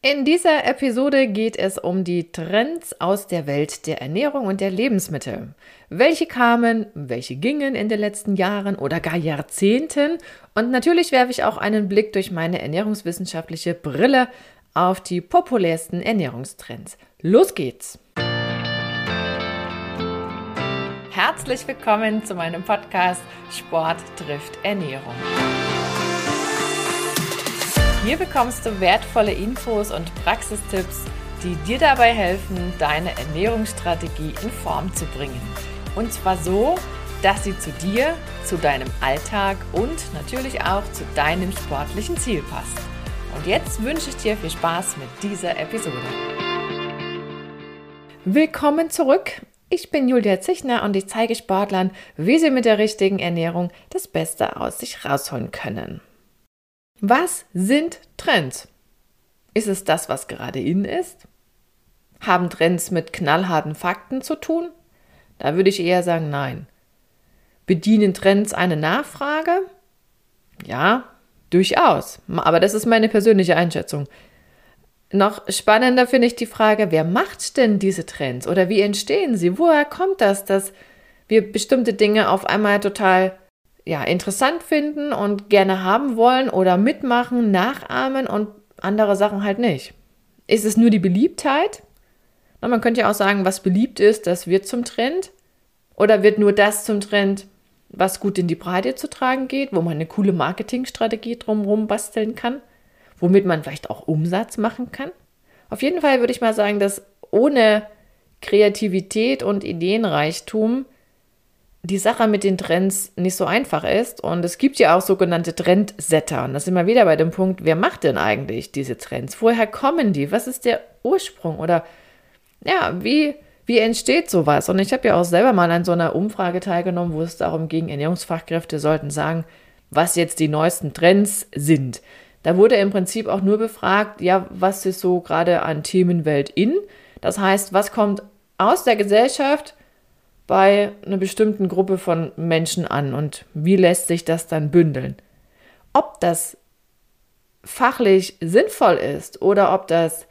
In dieser Episode geht es um die Trends aus der Welt der Ernährung und der Lebensmittel. Welche kamen, welche gingen in den letzten Jahren oder gar Jahrzehnten. Und natürlich werfe ich auch einen Blick durch meine ernährungswissenschaftliche Brille auf die populärsten Ernährungstrends. Los geht's! Herzlich willkommen zu meinem Podcast Sport trifft Ernährung. Hier bekommst du wertvolle Infos und Praxistipps, die dir dabei helfen, deine Ernährungsstrategie in Form zu bringen. Und zwar so, dass sie zu dir, zu deinem Alltag und natürlich auch zu deinem sportlichen Ziel passt. Und jetzt wünsche ich dir viel Spaß mit dieser Episode. Willkommen zurück. Ich bin Julia Zichner und ich zeige Sportlern, wie sie mit der richtigen Ernährung das Beste aus sich rausholen können. Was sind Trends? Ist es das, was gerade in ist? Haben Trends mit knallharten Fakten zu tun? Da würde ich eher sagen, nein. Bedienen Trends eine Nachfrage? Ja, durchaus. Aber das ist meine persönliche Einschätzung. Noch spannender finde ich die Frage, wer macht denn diese Trends oder wie entstehen sie? Woher kommt das, dass wir bestimmte Dinge auf einmal total ja, interessant finden und gerne haben wollen oder mitmachen, nachahmen und andere Sachen halt nicht. Ist es nur die Beliebtheit? Na, man könnte ja auch sagen, was beliebt ist, das wird zum Trend. Oder wird nur das zum Trend, was gut in die Breite zu tragen geht, wo man eine coole Marketingstrategie drumherum basteln kann, womit man vielleicht auch Umsatz machen kann? Auf jeden Fall würde ich mal sagen, dass ohne Kreativität und Ideenreichtum die Sache mit den Trends nicht so einfach ist. Und es gibt ja auch sogenannte Trendsetter. Und da sind wir wieder bei dem Punkt, wer macht denn eigentlich diese Trends? Woher kommen die? Was ist der Ursprung? Oder ja, wie, wie entsteht sowas? Und ich habe ja auch selber mal an so einer Umfrage teilgenommen, wo es darum ging, Ernährungsfachkräfte sollten sagen, was jetzt die neuesten Trends sind. Da wurde im Prinzip auch nur befragt, ja, was ist so gerade an Themenwelt in? Das heißt, was kommt aus der Gesellschaft bei einer bestimmten Gruppe von Menschen an und wie lässt sich das dann bündeln? Ob das fachlich sinnvoll ist oder ob das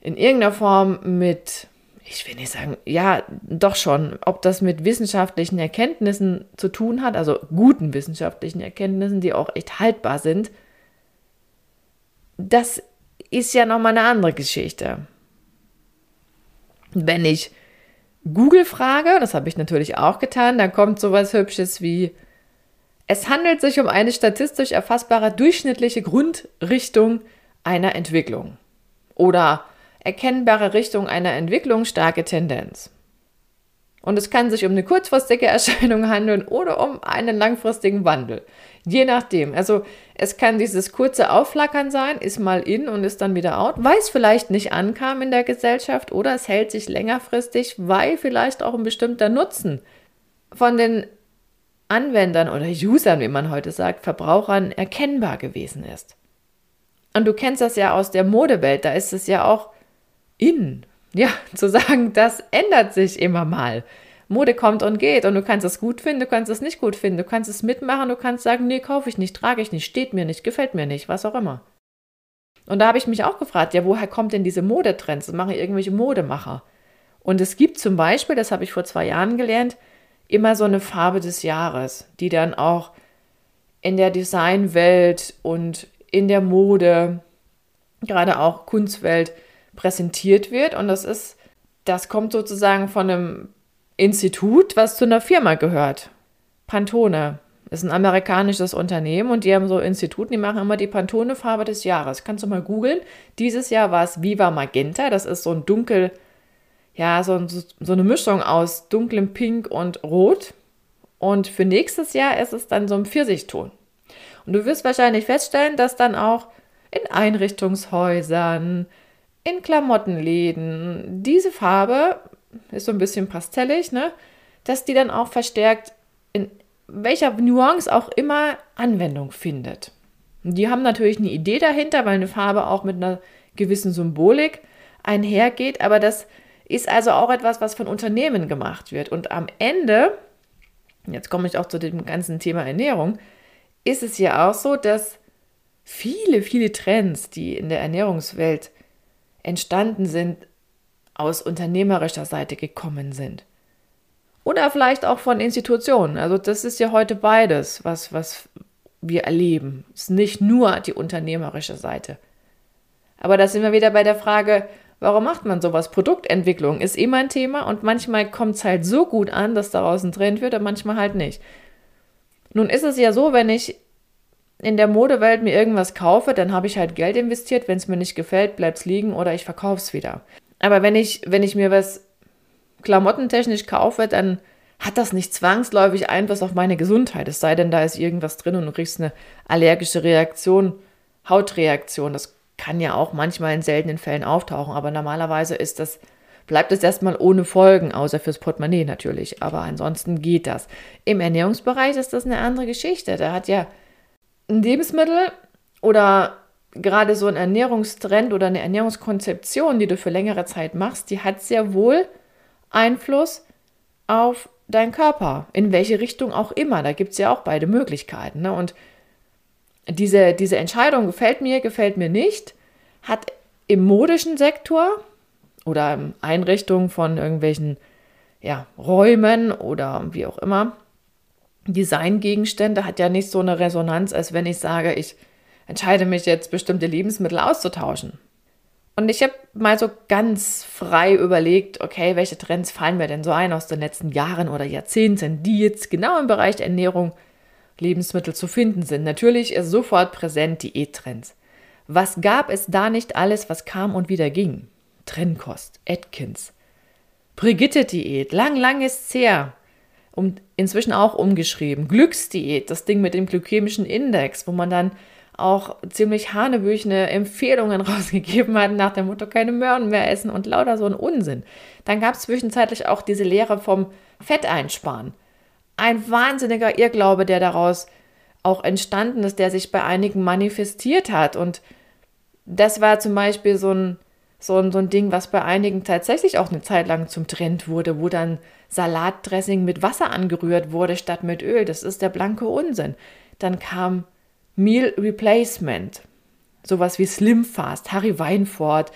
in irgendeiner Form mit, ich will nicht sagen, ja, doch schon, ob das mit wissenschaftlichen Erkenntnissen zu tun hat, also guten wissenschaftlichen Erkenntnissen, die auch echt haltbar sind, das ist ja nochmal eine andere Geschichte. Wenn ich Google-Frage, das habe ich natürlich auch getan, dann kommt sowas Hübsches wie, es handelt sich um eine statistisch erfassbare durchschnittliche Grundrichtung einer Entwicklung oder erkennbare Richtung einer Entwicklung, starke Tendenz. Und es kann sich um eine kurzfristige Erscheinung handeln oder um einen langfristigen Wandel. Je nachdem. Also es kann dieses kurze Aufflackern sein, ist mal in und ist dann wieder out, weil es vielleicht nicht ankam in der Gesellschaft oder es hält sich längerfristig, weil vielleicht auch ein bestimmter Nutzen von den Anwendern oder Usern, wie man heute sagt, Verbrauchern erkennbar gewesen ist. Und du kennst das ja aus der Modewelt, da ist es ja auch in, ja, zu sagen, das ändert sich immer mal. Mode kommt und geht und du kannst es gut finden, du kannst es nicht gut finden, du kannst es mitmachen, du kannst sagen, nee, kaufe ich nicht, trage ich nicht, steht mir nicht, gefällt mir nicht, was auch immer. Und da habe ich mich auch gefragt, ja, woher kommt denn diese Modetrends? Das machen irgendwelche Modemacher. Und es gibt zum Beispiel, das habe ich vor zwei Jahren gelernt, immer so eine Farbe des Jahres, die dann auch in der Designwelt und in der Mode, gerade auch Kunstwelt, präsentiert wird. Und das ist, das kommt sozusagen von einem Institut, was zu einer Firma gehört. Pantone ist ein amerikanisches Unternehmen und die haben so Instituten, die machen immer die Pantone-Farbe des Jahres. Kannst du mal googeln. Dieses Jahr war es Viva Magenta. Das ist so ein dunkel, ja, so, so eine Mischung aus dunklem Pink und Rot. Und für nächstes Jahr ist es dann so ein Pfirsichton. Und du wirst wahrscheinlich feststellen, dass dann auch in Einrichtungshäusern, in Klamottenläden diese Farbe ist so ein bisschen pastellig, ne? Dass die dann auch verstärkt in welcher Nuance auch immer Anwendung findet. Die haben natürlich eine Idee dahinter, weil eine Farbe auch mit einer gewissen Symbolik einhergeht, aber das ist also auch etwas, was von Unternehmen gemacht wird. Und am Ende, jetzt komme ich auch zu dem ganzen Thema Ernährung, ist es ja auch so, dass viele, viele Trends, die in der Ernährungswelt entstanden sind, aus unternehmerischer Seite gekommen sind. Oder vielleicht auch von Institutionen. Also das ist ja heute beides, was, was wir erleben. Es ist nicht nur die unternehmerische Seite. Aber da sind wir wieder bei der Frage, warum macht man sowas? Produktentwicklung ist immer ein Thema und manchmal kommt es halt so gut an, dass daraus ein Trend wird und manchmal halt nicht. Nun ist es ja so, wenn ich in der Modewelt mir irgendwas kaufe, dann habe ich halt Geld investiert. Wenn es mir nicht gefällt, bleibt es liegen oder ich verkaufe es wieder. Aber wenn ich, wenn ich mir was klamottentechnisch kaufe, dann hat das nicht zwangsläufig Einfluss auf meine Gesundheit. Es sei denn, da ist irgendwas drin und du kriegst eine allergische Reaktion, Hautreaktion. Das kann ja auch manchmal in seltenen Fällen auftauchen, aber normalerweise ist das, bleibt es erstmal ohne Folgen, außer fürs Portemonnaie natürlich. Aber ansonsten geht das. Im Ernährungsbereich ist das eine andere Geschichte. Da hat ja ein Lebensmittel oder gerade so ein Ernährungstrend oder eine Ernährungskonzeption, die du für längere Zeit machst, die hat sehr wohl Einfluss auf deinen Körper, in welche Richtung auch immer. Da gibt es ja auch beide Möglichkeiten. Ne? Und diese, diese Entscheidung gefällt mir, gefällt mir nicht, hat im modischen Sektor oder in Einrichtungen von irgendwelchen ja, Räumen oder wie auch immer, Designgegenstände hat ja nicht so eine Resonanz, als wenn ich sage, ich entscheide mich jetzt, bestimmte Lebensmittel auszutauschen. Und ich habe mal so ganz frei überlegt, okay, welche Trends fallen mir denn so ein aus den letzten Jahren oder Jahrzehnten, die jetzt genau im Bereich Ernährung, Lebensmittel zu finden sind. Natürlich ist sofort präsent Diättrends. Was gab es da nicht alles, was kam und wieder ging? Trennkost, Atkins, Brigitte-Diät, lang, lang ist's her. Um, inzwischen auch umgeschrieben. Glücksdiät, das Ding mit dem glykämischen Index, wo man dann auch ziemlich hanebüchene Empfehlungen rausgegeben hat nach dem Motto, keine Möhren mehr essen und lauter so ein Unsinn. Dann gab es zwischenzeitlich auch diese Lehre vom Fett einsparen. Ein wahnsinniger Irrglaube, der daraus auch entstanden ist, der sich bei einigen manifestiert hat. Und das war zum Beispiel so ein, so ein, so ein Ding, was bei einigen tatsächlich auch eine Zeit lang zum Trend wurde, wo dann Salatdressing mit Wasser angerührt wurde statt mit Öl. Das ist der blanke Unsinn. Dann kam Meal Replacement, sowas wie Slim Fast, Harry Weinfurt,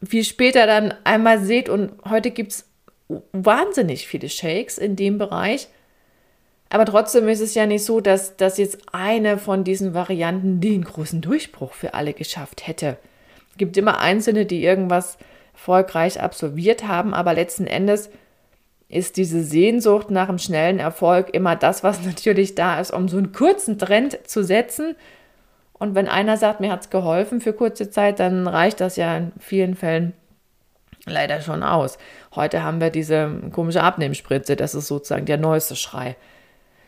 wie später dann einmal seht und heute gibt es wahnsinnig viele Shakes in dem Bereich. Aber trotzdem ist es ja nicht so, dass, dass jetzt eine von diesen Varianten den großen Durchbruch für alle geschafft hätte. Gibt immer Einzelne, die irgendwas erfolgreich absolviert haben, aber letzten Endes ist diese Sehnsucht nach einem schnellen Erfolg immer das, was natürlich da ist, um so einen kurzen Trend zu setzen. Und wenn einer sagt, mir hat es geholfen für kurze Zeit, dann reicht das ja in vielen Fällen leider schon aus. Heute haben wir diese komische Abnehmspritze, das ist sozusagen der neueste Schrei.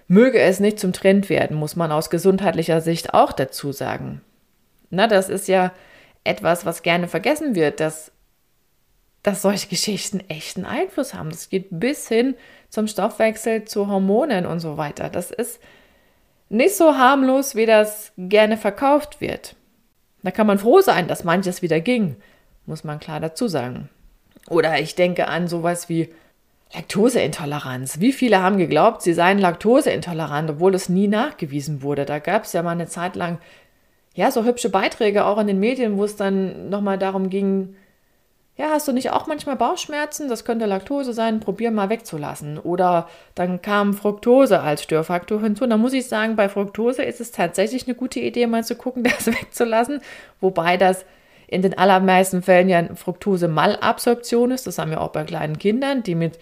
Möge es nicht zum Trend werden, muss man aus gesundheitlicher Sicht auch dazu sagen. Na, das ist ja etwas, was gerne vergessen wird, dass dass solche Geschichten echten Einfluss haben. Das geht bis hin zum Stoffwechsel, zu Hormonen und so weiter. Das ist nicht so harmlos, wie das gerne verkauft wird. Da kann man froh sein, dass manches wieder ging, muss man klar dazu sagen. Oder ich denke an sowas wie Laktoseintoleranz. Wie viele haben geglaubt, sie seien laktoseintolerant, obwohl es nie nachgewiesen wurde? Da gab es ja mal eine Zeit lang ja so hübsche Beiträge auch in den Medien, wo es dann nochmal darum ging, ja, hast du nicht auch manchmal Bauchschmerzen? Das könnte Laktose sein, probier mal wegzulassen. Oder dann kam Fructose als Störfaktor hinzu. Da muss ich sagen, bei Fructose ist es tatsächlich eine gute Idee, mal zu gucken, das wegzulassen. Wobei das in den allermeisten Fällen ja Fructose-Malabsorption ist. Das haben wir auch bei kleinen Kindern, die mit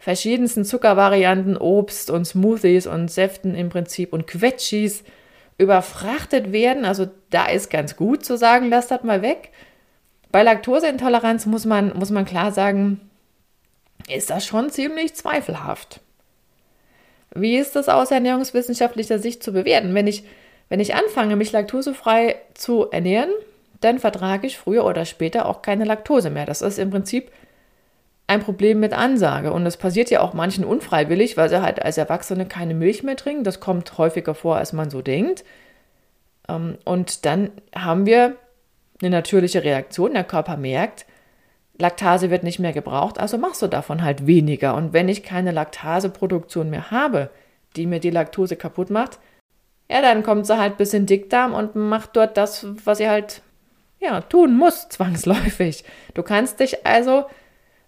verschiedensten Zuckervarianten, Obst und Smoothies und Säften im Prinzip und Quetschis überfrachtet werden. Also da ist ganz gut zu sagen, lass das mal weg. Bei Laktoseintoleranz muss man, muss man klar sagen, ist das schon ziemlich zweifelhaft. Wie ist das aus ernährungswissenschaftlicher Sicht zu bewerten? Wenn ich, wenn ich anfange, mich laktosefrei zu ernähren, dann vertrage ich früher oder später auch keine Laktose mehr. Das ist im Prinzip ein Problem mit Ansage. Und das passiert ja auch manchen unfreiwillig, weil sie halt als Erwachsene keine Milch mehr trinken. Das kommt häufiger vor, als man so denkt. Ähm, und dann haben wir eine natürliche Reaktion. Der Körper merkt, Laktase wird nicht mehr gebraucht, also machst du davon halt weniger. Und wenn ich keine Laktaseproduktion mehr habe, die mir die Laktose kaputt macht, ja, dann kommt sie halt bis in Dickdarm und macht dort das, was sie halt ja, tun muss, zwangsläufig. Du kannst dich also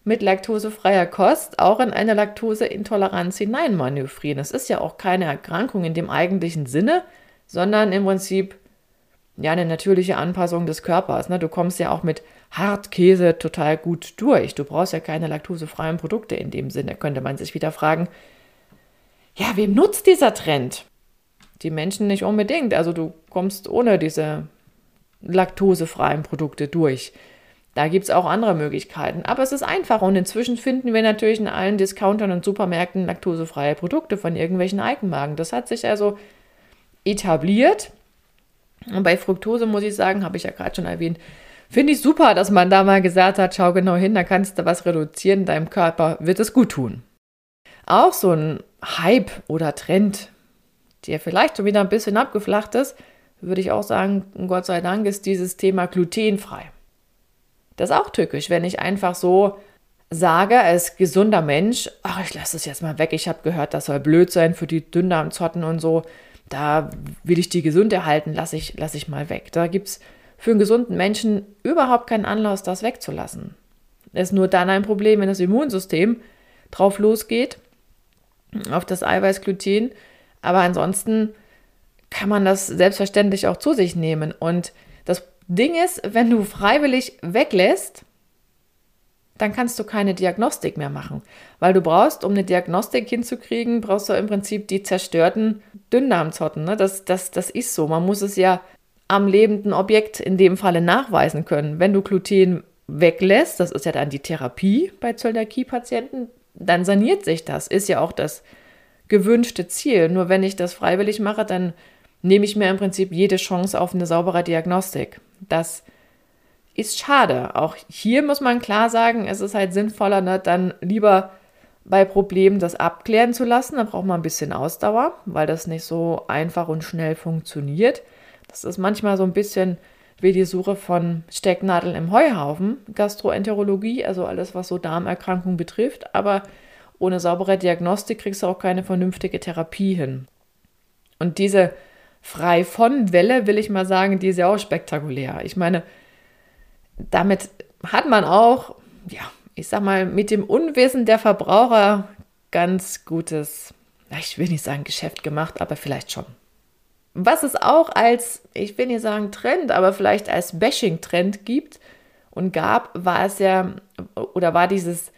mit laktosefreier Kost auch in eine Laktoseintoleranz hineinmanövrieren. Es ist ja auch keine Erkrankung in dem eigentlichen Sinne, sondern im Prinzip ja eine natürliche Anpassung des Körpers. Ne? Du kommst ja auch mit Hartkäse total gut durch. Du brauchst ja keine laktosefreien Produkte in dem Sinne. Könnte man sich wieder fragen, ja, wem nutzt dieser Trend? Die Menschen nicht unbedingt. Also du kommst ohne diese laktosefreien Produkte durch. Da gibt es auch andere Möglichkeiten. Aber es ist einfach und inzwischen finden wir natürlich in allen Discountern und Supermärkten laktosefreie Produkte von irgendwelchen Eigenmarken. Das hat sich also etabliert. Und bei Fructose muss ich sagen, habe ich ja gerade schon erwähnt, finde ich super, dass man da mal gesagt hat, schau genau hin, da kannst du was reduzieren, deinem Körper wird es gut tun. Auch so ein Hype oder Trend, der vielleicht schon wieder ein bisschen abgeflacht ist, würde ich auch sagen, Gott sei Dank ist dieses Thema glutenfrei. Das ist auch tückisch, wenn ich einfach so sage, als gesunder Mensch, ach, ich lasse es jetzt mal weg, ich habe gehört, das soll blöd sein für die Dünndarmzotten und so, da will ich die gesund erhalten, lasse ich, lass ich mal weg. Da gibt es für einen gesunden Menschen überhaupt keinen Anlass, das wegzulassen. Es ist nur dann ein Problem, wenn das Immunsystem drauf losgeht, auf das Eiweiß Gluten, aber ansonsten kann man das selbstverständlich auch zu sich nehmen. Und das Ding ist, wenn du freiwillig weglässt, dann kannst du keine Diagnostik mehr machen. Weil du brauchst, um eine Diagnostik hinzukriegen, brauchst du im Prinzip die zerstörten Dünndarmzotten. Ne? Das, das, das ist so. Man muss es ja am lebenden Objekt in dem Falle nachweisen können. Wenn du Gluten weglässt, das ist ja dann die Therapie bei Zöliakie-Patienten, dann saniert sich das. Ist ja auch das gewünschte Ziel. Nur wenn ich das freiwillig mache, dann nehme ich mir im Prinzip jede Chance auf eine saubere Diagnostik. Das ist schade. Auch hier muss man klar sagen, es ist halt sinnvoller, ne, dann lieber bei Problemen das abklären zu lassen. Da braucht man ein bisschen Ausdauer, weil das nicht so einfach und schnell funktioniert. Das ist manchmal so ein bisschen wie die Suche von Stecknadeln im Heuhaufen, Gastroenterologie, also alles, was so Darmerkrankungen betrifft. Aber ohne saubere Diagnostik kriegst du auch keine vernünftige Therapie hin. Und diese frei von Welle, will ich mal sagen, die ist ja auch spektakulär. Ich meine, damit hat man auch, ja, ich sag mal, mit dem Unwissen der Verbraucher ganz gutes, ich will nicht sagen Geschäft gemacht, aber vielleicht schon. Was es auch als, ich will nicht sagen Trend, aber vielleicht als Bashing-Trend gibt und gab, war es ja, oder war dieses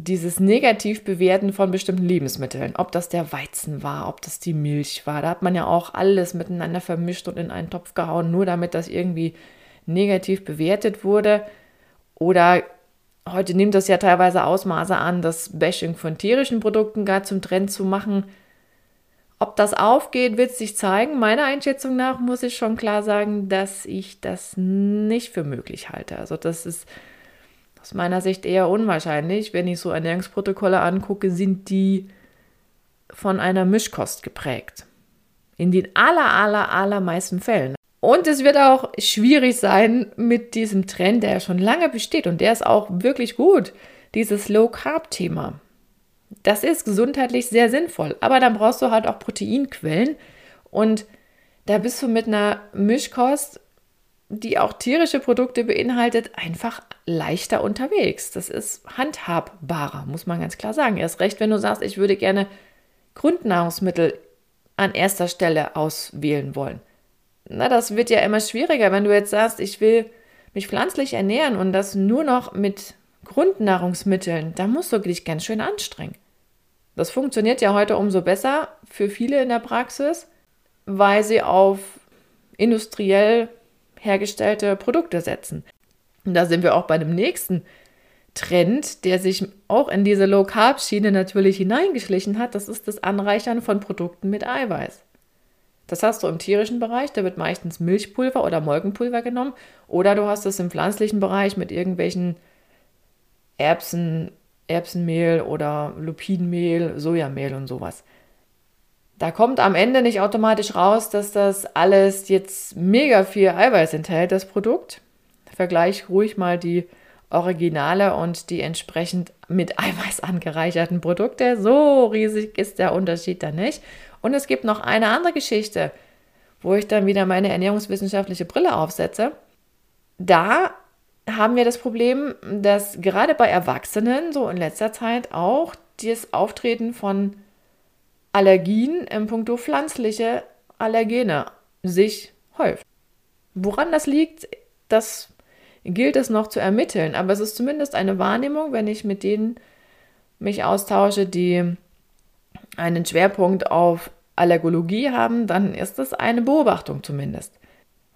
dieses Negativbewerten von bestimmten Lebensmitteln, ob das der Weizen war, ob das die Milch war, da hat man ja auch alles miteinander vermischt und in einen Topf gehauen, nur damit das irgendwie negativ bewertet wurde. Oder heute nimmt das ja teilweise Ausmaße an, das Bashing von tierischen Produkten gar zum Trend zu machen. Ob das aufgeht, wird sich zeigen. Meiner Einschätzung nach muss ich schon klar sagen, dass ich das nicht für möglich halte. Also das ist aus meiner Sicht eher unwahrscheinlich. Wenn ich so Ernährungsprotokolle angucke, sind die von einer Mischkost geprägt. In den aller, aller, allermeisten Fällen. Und es wird auch schwierig sein mit diesem Trend, der ja schon lange besteht und der ist auch wirklich gut, dieses Low-Carb-Thema. Das ist gesundheitlich sehr sinnvoll, aber dann brauchst du halt auch Proteinquellen und da bist du mit einer Mischkost die auch tierische Produkte beinhaltet, einfach leichter unterwegs. Das ist handhabbarer, muss man ganz klar sagen. Erst recht, wenn du sagst, ich würde gerne Grundnahrungsmittel an erster Stelle auswählen wollen. Na, das wird ja immer schwieriger, wenn du jetzt sagst, ich will mich pflanzlich ernähren und das nur noch mit Grundnahrungsmitteln, da musst du dich ganz schön anstrengen. Das funktioniert ja heute umso besser für viele in der Praxis, weil sie auf industriell hergestellte Produkte setzen. Und da sind wir auch bei dem nächsten Trend, der sich auch in diese Low-Carb-Schiene natürlich hineingeschlichen hat. Das ist das Anreichern von Produkten mit Eiweiß. Das hast du im tierischen Bereich, da wird meistens Milchpulver oder Molkenpulver genommen. Oder du hast es im pflanzlichen Bereich mit irgendwelchen Erbsen, Erbsenmehl oder Lupinenmehl, Sojamehl und sowas. Da kommt am Ende nicht automatisch raus, dass das alles jetzt mega viel Eiweiß enthält, das Produkt. Vergleich ruhig mal die Originale und die entsprechend mit Eiweiß angereicherten Produkte. So riesig ist der Unterschied da nicht. Und es gibt noch eine andere Geschichte, wo ich dann wieder meine ernährungswissenschaftliche Brille aufsetze. Da haben wir das Problem, dass gerade bei Erwachsenen so in letzter Zeit auch das Auftreten von Allergien im Punkto pflanzliche Allergene sich häuft. Woran das liegt, das gilt es noch zu ermitteln, aber es ist zumindest eine Wahrnehmung, wenn ich mit denen mich austausche, die einen Schwerpunkt auf Allergologie haben, dann ist es eine Beobachtung zumindest.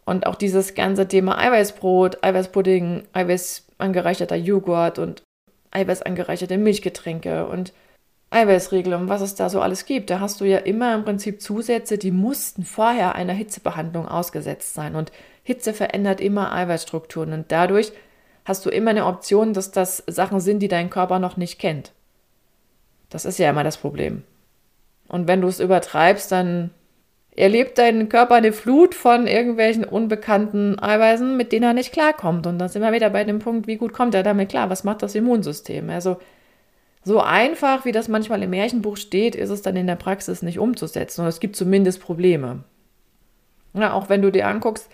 Und auch dieses ganze Thema Eiweißbrot, Eiweißpudding, Eiweißangereicherter Joghurt und Eiweißangereicherte Milchgetränke und Eiweißriegel und was es da so alles gibt, da hast du ja immer im Prinzip Zusätze, die mussten vorher einer Hitzebehandlung ausgesetzt sein. Und Hitze verändert immer Eiweißstrukturen und dadurch hast du immer eine Option, dass das Sachen sind, die dein Körper noch nicht kennt. Das ist ja immer das Problem. Und wenn du es übertreibst, dann erlebt dein Körper eine Flut von irgendwelchen unbekannten Eiweißen, mit denen er nicht klarkommt. Und dann sind wir wieder bei dem Punkt, wie gut kommt er damit klar? Was macht das Immunsystem? Also so einfach, wie das manchmal im Märchenbuch steht, ist es dann in der Praxis nicht umzusetzen. Und es gibt zumindest Probleme. Ja, auch wenn du dir anguckst,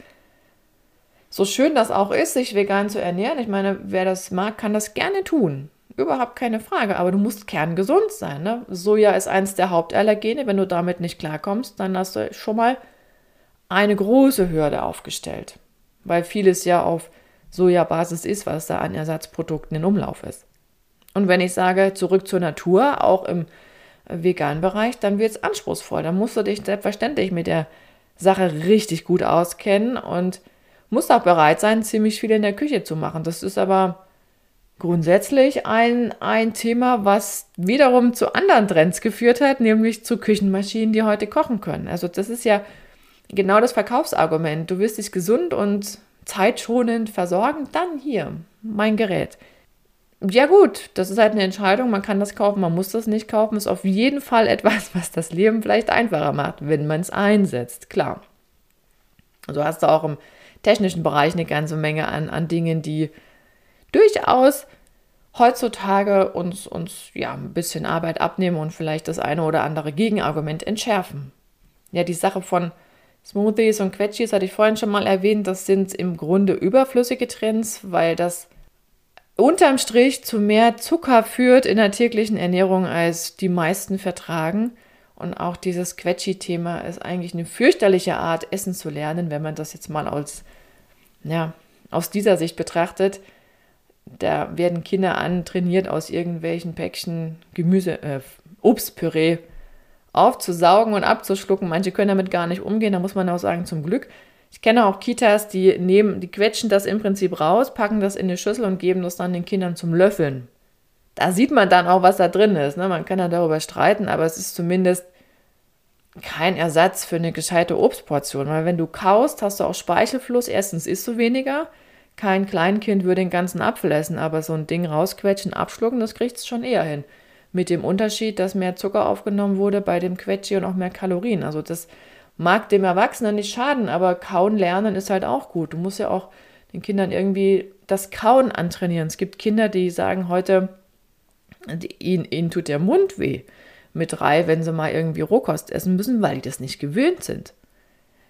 so schön das auch ist, sich vegan zu ernähren, ich meine, wer das mag, kann das gerne tun. Überhaupt keine Frage, aber du musst kerngesund sein. Ne? Soja ist eins der Hauptallergene. Wenn du damit nicht klarkommst, dann hast du schon mal eine große Hürde aufgestellt, weil vieles ja auf Sojabasis ist, was da an Ersatzprodukten in Umlauf ist. Und wenn ich sage, zurück zur Natur, auch im veganen Bereich, dann wird es anspruchsvoll. Dann musst du dich selbstverständlich mit der Sache richtig gut auskennen und musst auch bereit sein, ziemlich viel in der Küche zu machen. Das ist aber grundsätzlich ein, ein Thema, was wiederum zu anderen Trends geführt hat, nämlich zu Küchenmaschinen, die heute kochen können. Also das ist ja genau das Verkaufsargument. Du wirst dich gesund und zeitschonend versorgen, dann hier, mein Gerät. Ja gut, das ist halt eine Entscheidung, man kann das kaufen, man muss das nicht kaufen, ist auf jeden Fall etwas, was das Leben vielleicht einfacher macht, wenn man es einsetzt, klar. So hast du auch im technischen Bereich eine ganze Menge an, an Dingen, die durchaus heutzutage uns, uns ja ein bisschen Arbeit abnehmen und vielleicht das eine oder andere Gegenargument entschärfen. Ja, die Sache von Smoothies und Quetschis hatte ich vorhin schon mal erwähnt, das sind im Grunde überflüssige Trends, weil das unterm Strich zu mehr Zucker führt in der täglichen Ernährung, als die meisten vertragen. Und auch dieses Quetschi-Thema ist eigentlich eine fürchterliche Art, Essen zu lernen, wenn man das jetzt mal als, ja, aus dieser Sicht betrachtet. Da werden Kinder antrainiert, aus irgendwelchen Päckchen Gemüse, äh, Obstpüree aufzusaugen und abzuschlucken. Manche können damit gar nicht umgehen, da muss man auch sagen, zum Glück. Ich kenne auch Kitas, die nehmen, die quetschen das im Prinzip raus, packen das in eine Schüssel und geben das dann den Kindern zum Löffeln. Da sieht man dann auch, was da drin ist. Ne? Man kann ja darüber streiten, aber es ist zumindest kein Ersatz für eine gescheite Obstportion. Weil wenn du kaust, hast du auch Speichelfluss. Erstens isst du weniger. Kein Kleinkind würde den ganzen Apfel essen, aber so ein Ding rausquetschen, abschlucken, das kriegt es schon eher hin. Mit dem Unterschied, dass mehr Zucker aufgenommen wurde bei dem Quetschi und auch mehr Kalorien. Also das mag dem Erwachsenen nicht schaden, aber kauen lernen ist halt auch gut. Du musst ja auch den Kindern irgendwie das Kauen antrainieren. Es gibt Kinder, die sagen heute, ihnen, ihnen tut der Mund weh mit drei, wenn sie mal irgendwie Rohkost essen müssen, weil die das nicht gewöhnt sind.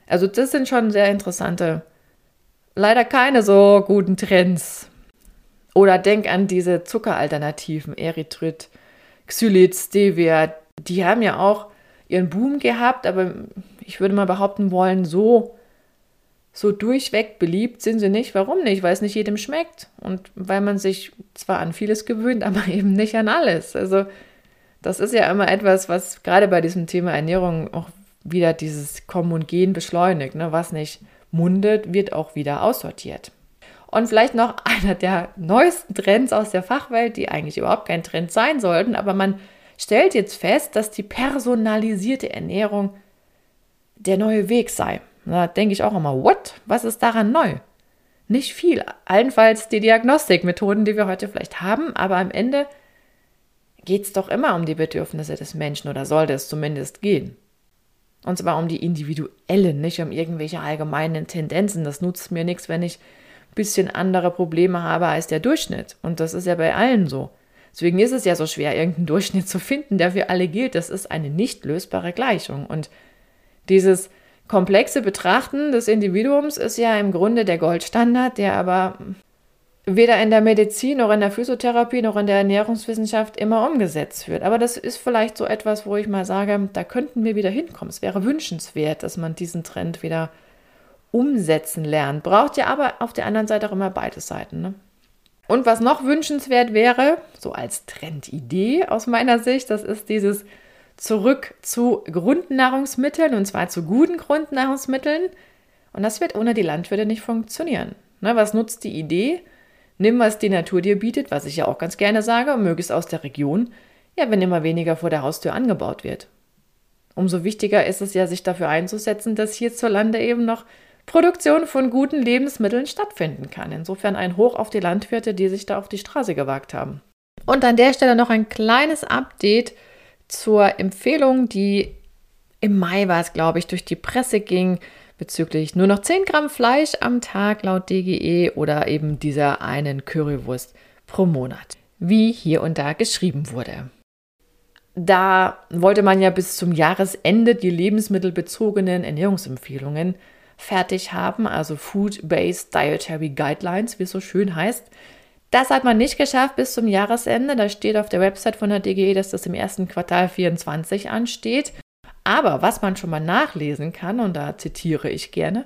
Also das sind schon sehr interessante, leider keine so guten Trends. Oder denk an diese Zuckeralternativen, Erythrit, Xylit, Stevia, die haben ja auch ihren Boom gehabt, aber ich würde mal behaupten wollen, so, so durchweg beliebt sind sie nicht. Warum nicht? Weil es nicht jedem schmeckt. Und weil man sich zwar an vieles gewöhnt, aber eben nicht an alles. Also, das ist ja immer etwas, was gerade bei diesem Thema Ernährung auch wieder dieses Kommen und Gehen beschleunigt. Ne? Was nicht mundet, wird auch wieder aussortiert. Und vielleicht noch einer der neuesten Trends aus der Fachwelt, die eigentlich überhaupt kein Trend sein sollten, aber man stellt jetzt fest, dass die personalisierte Ernährung der neue Weg sei. Da denke ich auch immer, what? Was ist daran neu? Nicht viel. Allenfalls die Diagnostikmethoden, die wir heute vielleicht haben, aber am Ende geht es doch immer um die Bedürfnisse des Menschen oder sollte es zumindest gehen. Und zwar um die individuellen, nicht um irgendwelche allgemeinen Tendenzen. Das nutzt mir nichts, wenn ich ein bisschen andere Probleme habe als der Durchschnitt. Und das ist ja bei allen so. Deswegen ist es ja so schwer, irgendeinen Durchschnitt zu finden, der für alle gilt. Das ist eine nicht lösbare Gleichung. Und dieses komplexe Betrachten des Individuums ist ja im Grunde der Goldstandard, der aber weder in der Medizin noch in der Physiotherapie noch in der Ernährungswissenschaft immer umgesetzt wird. Aber das ist vielleicht so etwas, wo ich mal sage, da könnten wir wieder hinkommen. Es wäre wünschenswert, dass man diesen Trend wieder umsetzen lernt. Braucht ja aber auf der anderen Seite auch immer beide Seiten. Ne? Und was noch wünschenswert wäre, so als Trendidee aus meiner Sicht, das ist dieses zurück zu Grundnahrungsmitteln und zwar zu guten Grundnahrungsmitteln. Und das wird ohne die Landwirte nicht funktionieren. Ne, was nutzt die Idee? Nimm, was die Natur dir bietet, was ich ja auch ganz gerne sage, und möglichst aus der Region, ja, wenn immer weniger vor der Haustür angebaut wird. Umso wichtiger ist es ja, sich dafür einzusetzen, dass hierzulande eben noch Produktion von guten Lebensmitteln stattfinden kann. Insofern ein Hoch auf die Landwirte, die sich da auf die Straße gewagt haben. Und an der Stelle noch ein kleines Update zur Empfehlung, die im Mai war es, glaube ich, durch die Presse ging bezüglich nur noch 10 Gramm Fleisch am Tag laut DGE oder eben dieser einen Currywurst pro Monat, wie hier und da geschrieben wurde. Da wollte man ja bis zum Jahresende die lebensmittelbezogenen Ernährungsempfehlungen fertig haben, also Food-Based Dietary Guidelines, wie es so schön heißt. Das hat man nicht geschafft bis zum Jahresende. Da steht auf der Website von der DGE, dass das im ersten Quartal 24 ansteht. Aber was man schon mal nachlesen kann, und da zitiere ich gerne,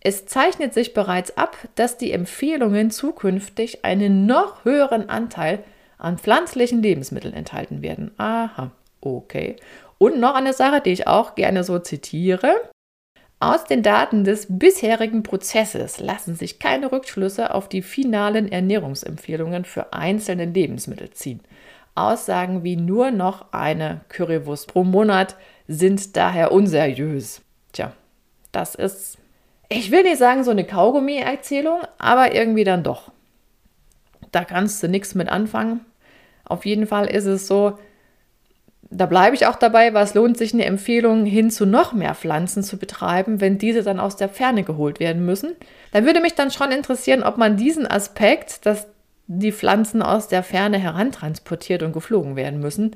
es zeichnet sich bereits ab, dass die Empfehlungen zukünftig einen noch höheren Anteil an pflanzlichen Lebensmitteln enthalten werden. Aha, okay. Und noch eine Sache, die ich auch gerne so zitiere. Aus den Daten des bisherigen Prozesses lassen sich keine Rückschlüsse auf die finalen Ernährungsempfehlungen für einzelne Lebensmittel ziehen. Aussagen wie nur noch eine Currywurst pro Monat sind daher unseriös. Tja, das ist, ich will nicht sagen so eine Kaugummi-Erzählung, aber irgendwie dann doch. Da kannst du nichts mit anfangen. Auf jeden Fall ist es so, da bleibe ich auch dabei, was lohnt sich eine Empfehlung hin zu noch mehr Pflanzen zu betreiben, wenn diese dann aus der Ferne geholt werden müssen. Da würde mich dann schon interessieren, ob man diesen Aspekt, dass die Pflanzen aus der Ferne herantransportiert und geflogen werden müssen,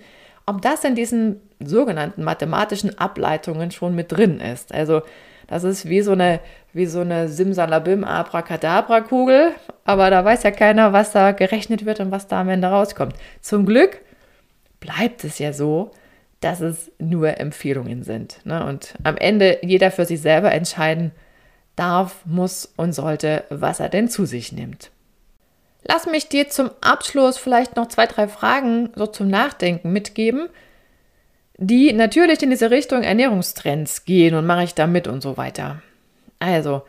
ob das in diesen sogenannten mathematischen Ableitungen schon mit drin ist. Also das ist wie so eine, wie so eine Simsalabim Abracadabra Kugel, aber da weiß ja keiner, was da gerechnet wird und was da am Ende rauskommt. Zum Glück bleibt es ja so, dass es nur Empfehlungen sind. Ne? Und am Ende jeder für sich selber entscheiden darf, muss und sollte, was er denn zu sich nimmt. Lass mich dir zum Abschluss vielleicht noch zwei, drei Fragen so zum Nachdenken mitgeben, die natürlich in diese Richtung Ernährungstrends gehen und mache ich da mit und so weiter. Also,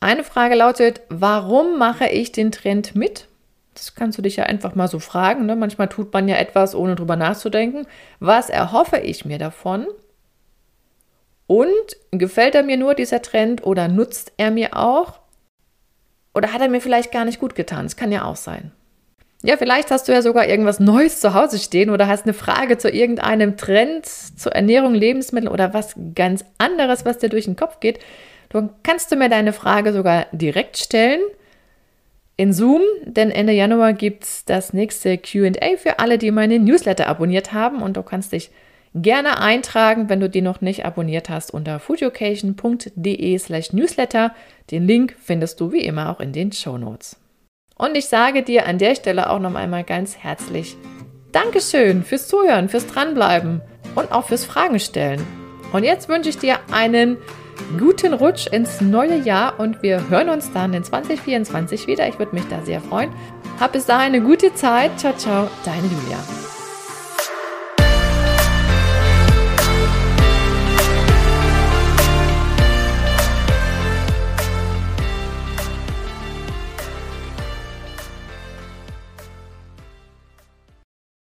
eine Frage lautet, warum mache ich den Trend mit? Das kannst du dich ja einfach mal so fragen. Ne? Manchmal tut man ja etwas, ohne drüber nachzudenken. Was erhoffe ich mir davon? Und gefällt er mir nur dieser Trend oder nutzt er mir auch? Oder hat er mir vielleicht gar nicht gut getan? Das kann ja auch sein. Ja, vielleicht hast du ja sogar irgendwas Neues zu Hause stehen oder hast eine Frage zu irgendeinem Trend, zur Ernährung, Lebensmitteln oder was ganz anderes, was dir durch den Kopf geht. Dann kannst du mir deine Frage sogar direkt stellen in Zoom, denn Ende Januar gibt es das nächste QA für alle, die meine Newsletter abonniert haben. Und du kannst dich gerne eintragen, wenn du die noch nicht abonniert hast, unter foodeducation.de slash newsletter. Den Link findest du wie immer auch in den Show Notes. Und ich sage dir an der Stelle auch noch einmal ganz herzlich Dankeschön fürs Zuhören, fürs Dranbleiben und auch fürs Fragen stellen. Und jetzt wünsche ich dir einen guten Rutsch ins neue Jahr und wir hören uns dann in 2024 wieder. Ich würde mich da sehr freuen. Hab bis dahin eine gute Zeit. Ciao, ciao, deine Julia.